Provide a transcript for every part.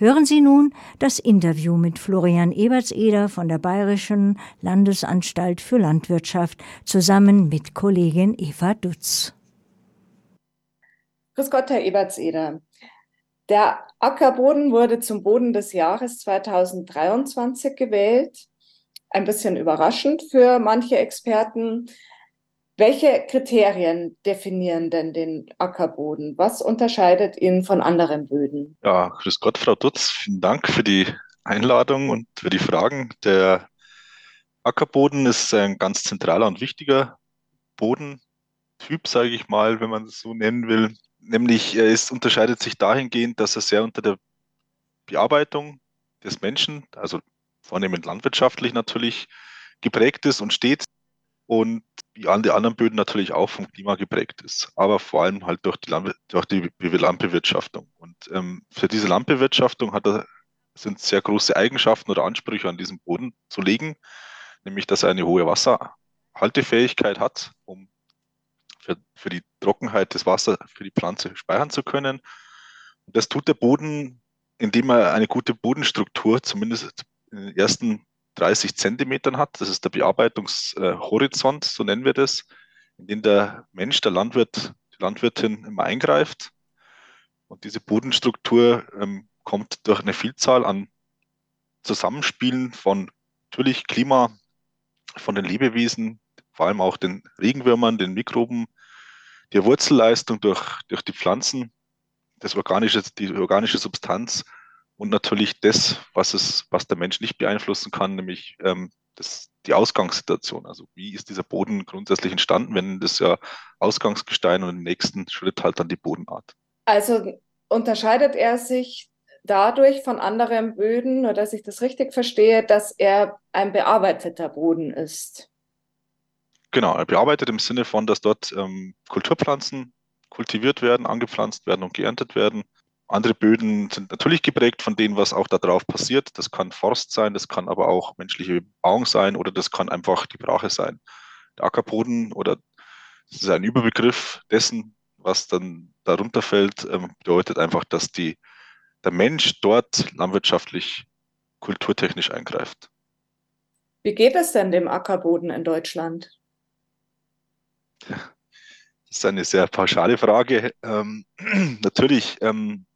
Hören Sie nun das Interview mit Florian Ebertseder von der Bayerischen Landesanstalt für Landwirtschaft zusammen mit Kollegin Eva Dutz. Grüß Gott, Herr Ebertseder. Der Ackerboden wurde zum Boden des Jahres 2023 gewählt. Ein bisschen überraschend für manche Experten. Welche Kriterien definieren denn den Ackerboden? Was unterscheidet ihn von anderen Böden? Ja, grüß Gott, Frau Dutz. Vielen Dank für die Einladung und für die Fragen. Der Ackerboden ist ein ganz zentraler und wichtiger Bodentyp, sage ich mal, wenn man es so nennen will. Nämlich es unterscheidet sich dahingehend, dass er sehr unter der Bearbeitung des Menschen, also vornehmend landwirtschaftlich natürlich, geprägt ist und steht und alle anderen Böden natürlich auch vom Klima geprägt ist, aber vor allem halt durch die, Landbe durch die Landbewirtschaftung. Und ähm, für diese Landbewirtschaftung er, sind sehr große Eigenschaften oder Ansprüche an diesem Boden zu legen, nämlich dass er eine hohe Wasserhaltefähigkeit hat, um für, für die Trockenheit des Wassers für die Pflanze speichern zu können. Und das tut der Boden, indem er eine gute Bodenstruktur, zumindest in den ersten 30 Zentimetern hat. Das ist der Bearbeitungshorizont, so nennen wir das, in den der Mensch, der Landwirt, die Landwirtin immer eingreift. Und diese Bodenstruktur ähm, kommt durch eine Vielzahl an Zusammenspielen von natürlich Klima, von den Lebewesen, vor allem auch den Regenwürmern, den Mikroben, der Wurzelleistung durch, durch die Pflanzen, das organische, die organische Substanz und natürlich das, was es, was der Mensch nicht beeinflussen kann, nämlich ähm, das, die Ausgangssituation. Also wie ist dieser Boden grundsätzlich entstanden, wenn das ja Ausgangsgestein und im nächsten Schritt halt dann die Bodenart. Also unterscheidet er sich dadurch von anderen Böden, nur dass ich das richtig verstehe, dass er ein bearbeiteter Boden ist. Genau, er bearbeitet im Sinne von, dass dort ähm, Kulturpflanzen kultiviert werden, angepflanzt werden und geerntet werden andere Böden sind natürlich geprägt von dem, was auch da drauf passiert. Das kann Forst sein, das kann aber auch menschliche Bebauung sein oder das kann einfach die Brache sein. Der Ackerboden oder das ist ein Überbegriff dessen, was dann darunter fällt, ähm, bedeutet einfach, dass die, der Mensch dort landwirtschaftlich, kulturtechnisch eingreift. Wie geht es denn dem Ackerboden in Deutschland? Das ist eine sehr pauschale Frage. Ähm, natürlich ähm,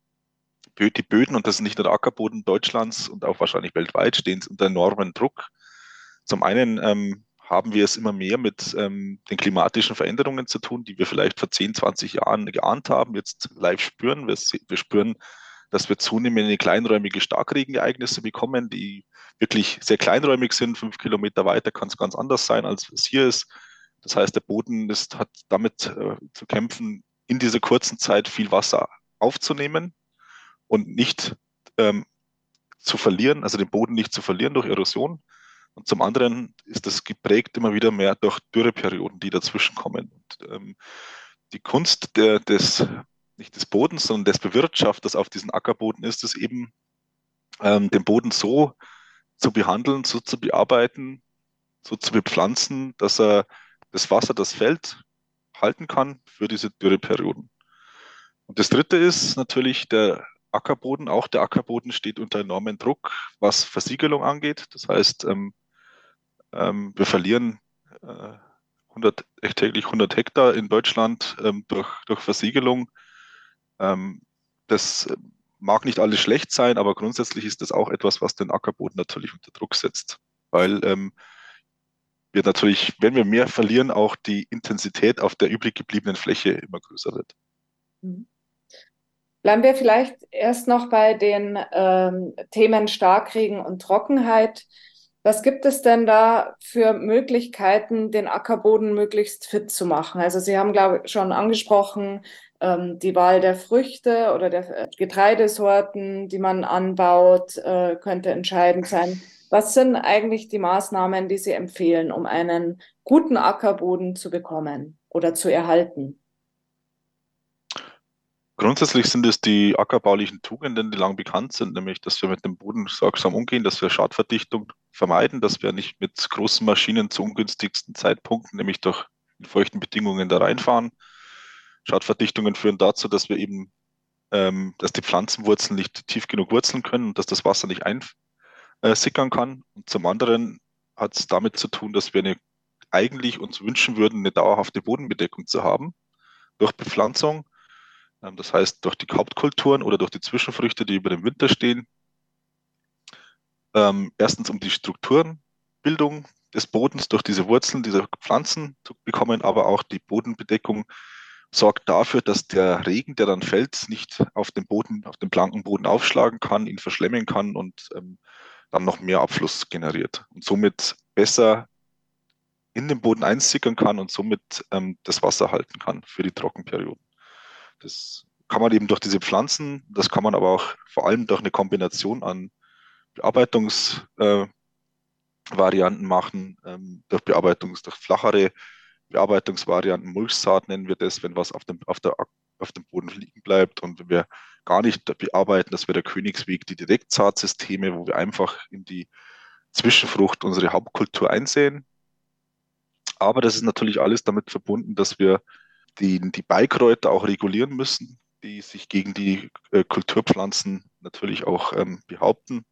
die Böden, und das ist nicht nur der Ackerboden Deutschlands und auch wahrscheinlich weltweit, stehen unter enormen Druck. Zum einen ähm, haben wir es immer mehr mit ähm, den klimatischen Veränderungen zu tun, die wir vielleicht vor 10, 20 Jahren geahnt haben, jetzt live spüren. Wir, wir spüren, dass wir zunehmend kleinräumige Starkregenereignisse bekommen, die wirklich sehr kleinräumig sind. Fünf Kilometer weiter kann es ganz anders sein, als es hier ist. Das heißt, der Boden ist, hat damit äh, zu kämpfen, in dieser kurzen Zeit viel Wasser aufzunehmen und nicht ähm, zu verlieren, also den Boden nicht zu verlieren durch Erosion. Und zum anderen ist das geprägt immer wieder mehr durch Dürreperioden, die dazwischen kommen. Und, ähm, die Kunst der, des, nicht des Bodens, sondern des Bewirtschafters auf diesen Ackerboden ist es eben, ähm, den Boden so zu behandeln, so zu bearbeiten, so zu bepflanzen, dass er das Wasser, das fällt, halten kann für diese Dürreperioden. Und das dritte ist natürlich der Ackerboden. Auch der Ackerboden steht unter enormem Druck, was Versiegelung angeht. Das heißt, ähm, ähm, wir verlieren äh, 100, täglich 100 Hektar in Deutschland ähm, durch, durch Versiegelung. Ähm, das mag nicht alles schlecht sein, aber grundsätzlich ist das auch etwas, was den Ackerboden natürlich unter Druck setzt, weil ähm, wir natürlich, wenn wir mehr verlieren, auch die Intensität auf der übrig gebliebenen Fläche immer größer wird. Mhm. Bleiben wir vielleicht erst noch bei den ähm, Themen Starkregen und Trockenheit. Was gibt es denn da für Möglichkeiten, den Ackerboden möglichst fit zu machen? Also Sie haben, glaube ich, schon angesprochen, ähm, die Wahl der Früchte oder der Getreidesorten, die man anbaut, äh, könnte entscheidend sein. Was sind eigentlich die Maßnahmen, die Sie empfehlen, um einen guten Ackerboden zu bekommen oder zu erhalten? Grundsätzlich sind es die ackerbaulichen Tugenden, die lang bekannt sind, nämlich, dass wir mit dem Boden sorgsam umgehen, dass wir Schadverdichtung vermeiden, dass wir nicht mit großen Maschinen zu ungünstigsten Zeitpunkten, nämlich durch feuchten Bedingungen da reinfahren. Schadverdichtungen führen dazu, dass wir eben ähm, dass die Pflanzenwurzeln nicht tief genug wurzeln können und dass das Wasser nicht einsickern kann. Und zum anderen hat es damit zu tun, dass wir eine, eigentlich uns wünschen würden, eine dauerhafte Bodenbedeckung zu haben durch Bepflanzung. Ähm, das heißt, durch die Hauptkulturen oder durch die Zwischenfrüchte, die über den Winter stehen. Ähm, erstens um die Strukturenbildung des Bodens durch diese Wurzeln dieser Pflanzen zu bekommen, aber auch die Bodenbedeckung sorgt dafür, dass der Regen, der dann fällt, nicht auf den Boden, auf den blanken Boden aufschlagen kann, ihn verschlemmen kann und ähm, dann noch mehr Abfluss generiert und somit besser in den Boden einsickern kann und somit ähm, das Wasser halten kann für die Trockenperioden. Das kann man eben durch diese Pflanzen, das kann man aber auch vor allem durch eine Kombination an Bearbeitungsvarianten äh, machen, ähm, durch Bearbeitungs, durch flachere Bearbeitungsvarianten, Mulchsaat nennen wir das, wenn was auf dem, auf, der, auf dem Boden liegen bleibt und wenn wir gar nicht bearbeiten, das wäre der Königsweg, die Direktsaatsysteme, wo wir einfach in die Zwischenfrucht unsere Hauptkultur einsehen. Aber das ist natürlich alles damit verbunden, dass wir die, die Beikräuter auch regulieren müssen, die sich gegen die äh, Kulturpflanzen natürlich auch ähm, behaupten.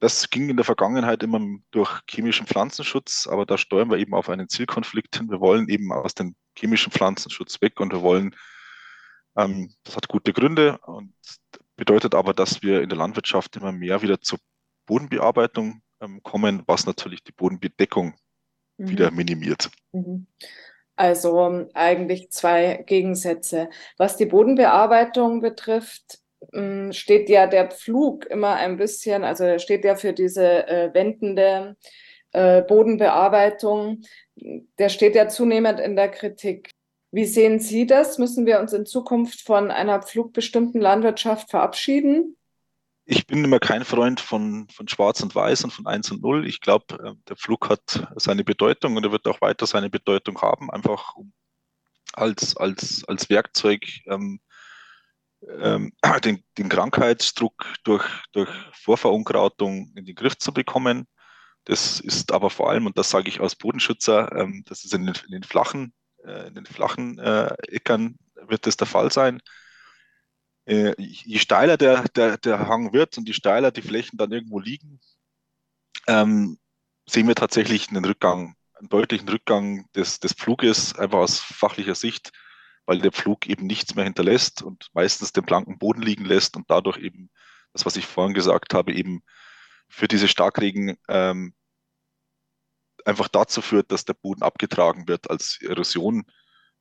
Das ging in der Vergangenheit immer durch chemischen Pflanzenschutz, aber da steuern wir eben auf einen Zielkonflikt hin. Wir wollen eben aus dem chemischen Pflanzenschutz weg und wir wollen, ähm, das hat gute Gründe und bedeutet aber, dass wir in der Landwirtschaft immer mehr wieder zur Bodenbearbeitung ähm, kommen, was natürlich die Bodenbedeckung mhm. wieder minimiert. Mhm. Also eigentlich zwei Gegensätze. Was die Bodenbearbeitung betrifft, hm, steht ja der Pflug immer ein bisschen, also steht ja für diese äh, wendende äh, Bodenbearbeitung, der steht ja zunehmend in der Kritik. Wie sehen Sie das? Müssen wir uns in Zukunft von einer pflugbestimmten Landwirtschaft verabschieden? Ich bin immer kein Freund von, von Schwarz und Weiß und von 1 und 0. Ich glaube, äh, der Pflug hat seine Bedeutung und er wird auch weiter seine Bedeutung haben, einfach als, als, als Werkzeug ähm, ähm, den, den, Krankheitsdruck durch, durch Vorverunkrautung in den Griff zu bekommen. Das ist aber vor allem, und das sage ich als Bodenschützer, ähm, das ist in den, in den flachen, äh, in den flachen äh, Äckern wird das der Fall sein. Äh, je steiler der, der, der Hang wird und je steiler die Flächen dann irgendwo liegen, ähm, sehen wir tatsächlich einen Rückgang, einen deutlichen Rückgang des, des Pfluges, einfach aus fachlicher Sicht weil der Pflug eben nichts mehr hinterlässt und meistens den blanken Boden liegen lässt und dadurch eben das, was ich vorhin gesagt habe, eben für diese Starkregen ähm, einfach dazu führt, dass der Boden abgetragen wird als Erosion.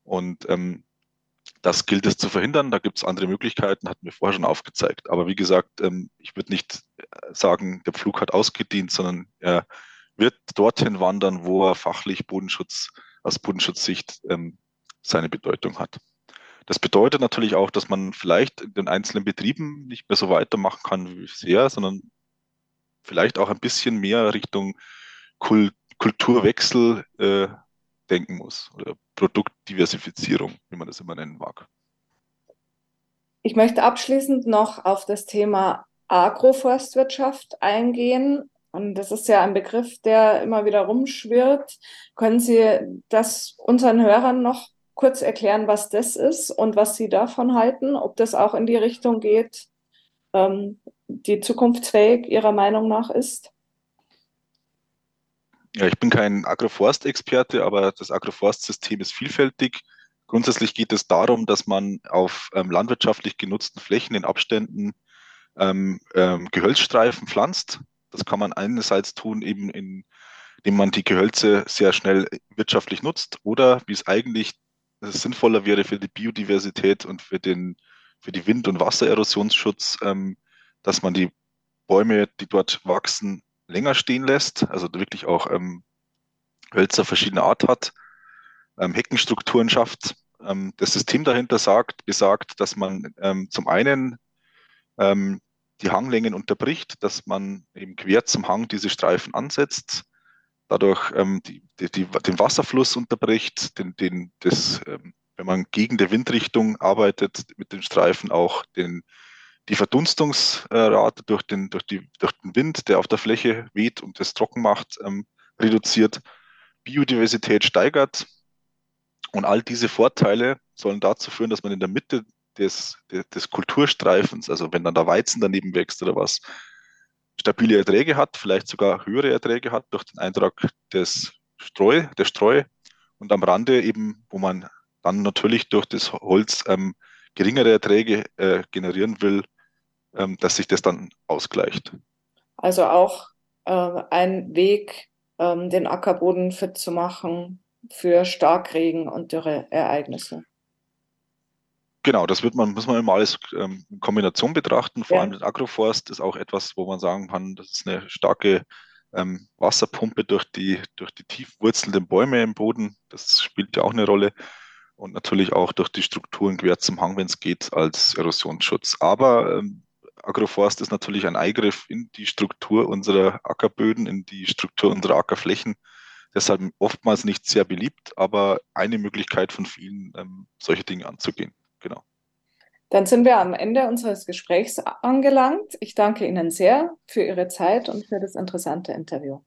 Und ähm, das gilt es zu verhindern. Da gibt es andere Möglichkeiten, hatten wir vorher schon aufgezeigt. Aber wie gesagt, ähm, ich würde nicht äh, sagen, der Pflug hat ausgedient, sondern er wird dorthin wandern, wo er fachlich Bodenschutz aus Bodenschutzsicht ähm, seine Bedeutung hat. Das bedeutet natürlich auch, dass man vielleicht in den einzelnen Betrieben nicht mehr so weitermachen kann wie bisher, sondern vielleicht auch ein bisschen mehr Richtung Kult Kulturwechsel äh, denken muss oder Produktdiversifizierung, wie man das immer nennen mag. Ich möchte abschließend noch auf das Thema Agroforstwirtschaft eingehen. Und das ist ja ein Begriff, der immer wieder rumschwirrt. Können Sie das unseren Hörern noch kurz erklären, was das ist und was Sie davon halten, ob das auch in die Richtung geht, ähm, die zukunftsfähig Ihrer Meinung nach ist? Ja, ich bin kein Agroforstexperte, aber das Agroforstsystem ist vielfältig. Grundsätzlich geht es darum, dass man auf ähm, landwirtschaftlich genutzten Flächen in Abständen ähm, ähm, Gehölzstreifen pflanzt. Das kann man einerseits tun, eben in, indem man die Gehölze sehr schnell wirtschaftlich nutzt oder wie es eigentlich sinnvoller wäre für die Biodiversität und für den für die Wind- und Wassererosionsschutz, ähm, dass man die Bäume, die dort wachsen, länger stehen lässt, also wirklich auch ähm, Hölzer verschiedener Art hat, ähm, Heckenstrukturen schafft. Ähm, das System dahinter sagt, besagt, dass man ähm, zum einen ähm, die Hanglängen unterbricht, dass man eben quer zum Hang diese Streifen ansetzt, dadurch ähm, die, die, die, den Wasserfluss unterbricht, den, den, das, ähm, wenn man gegen die Windrichtung arbeitet, mit den Streifen auch den, die Verdunstungsrate durch den, durch, die, durch den Wind, der auf der Fläche weht und das trocken macht, ähm, reduziert, Biodiversität steigert. Und all diese Vorteile sollen dazu führen, dass man in der Mitte des, des, des Kulturstreifens, also wenn dann der Weizen daneben wächst oder was, stabile Erträge hat, vielleicht sogar höhere Erträge hat durch den Eintrag des Streu, der Streu und am Rande eben, wo man dann natürlich durch das Holz ähm, geringere Erträge äh, generieren will, ähm, dass sich das dann ausgleicht. Also auch äh, ein Weg, ähm, den Ackerboden fit zu machen für Starkregen und Dürreereignisse. Genau, das wird man, muss man immer alles ähm, in Kombination betrachten. Vor ja. allem der Agroforst ist auch etwas, wo man sagen kann, das ist eine starke ähm, Wasserpumpe durch die, durch die tief wurzelnden Bäume im Boden. Das spielt ja auch eine Rolle. Und natürlich auch durch die Strukturen quer zum Hang, wenn es geht, als Erosionsschutz. Aber ähm, Agroforst ist natürlich ein Eingriff in die Struktur unserer Ackerböden, in die Struktur unserer Ackerflächen. Deshalb oftmals nicht sehr beliebt, aber eine Möglichkeit von vielen, ähm, solche Dinge anzugehen. Genau. Dann sind wir am Ende unseres Gesprächs angelangt. Ich danke Ihnen sehr für Ihre Zeit und für das interessante Interview.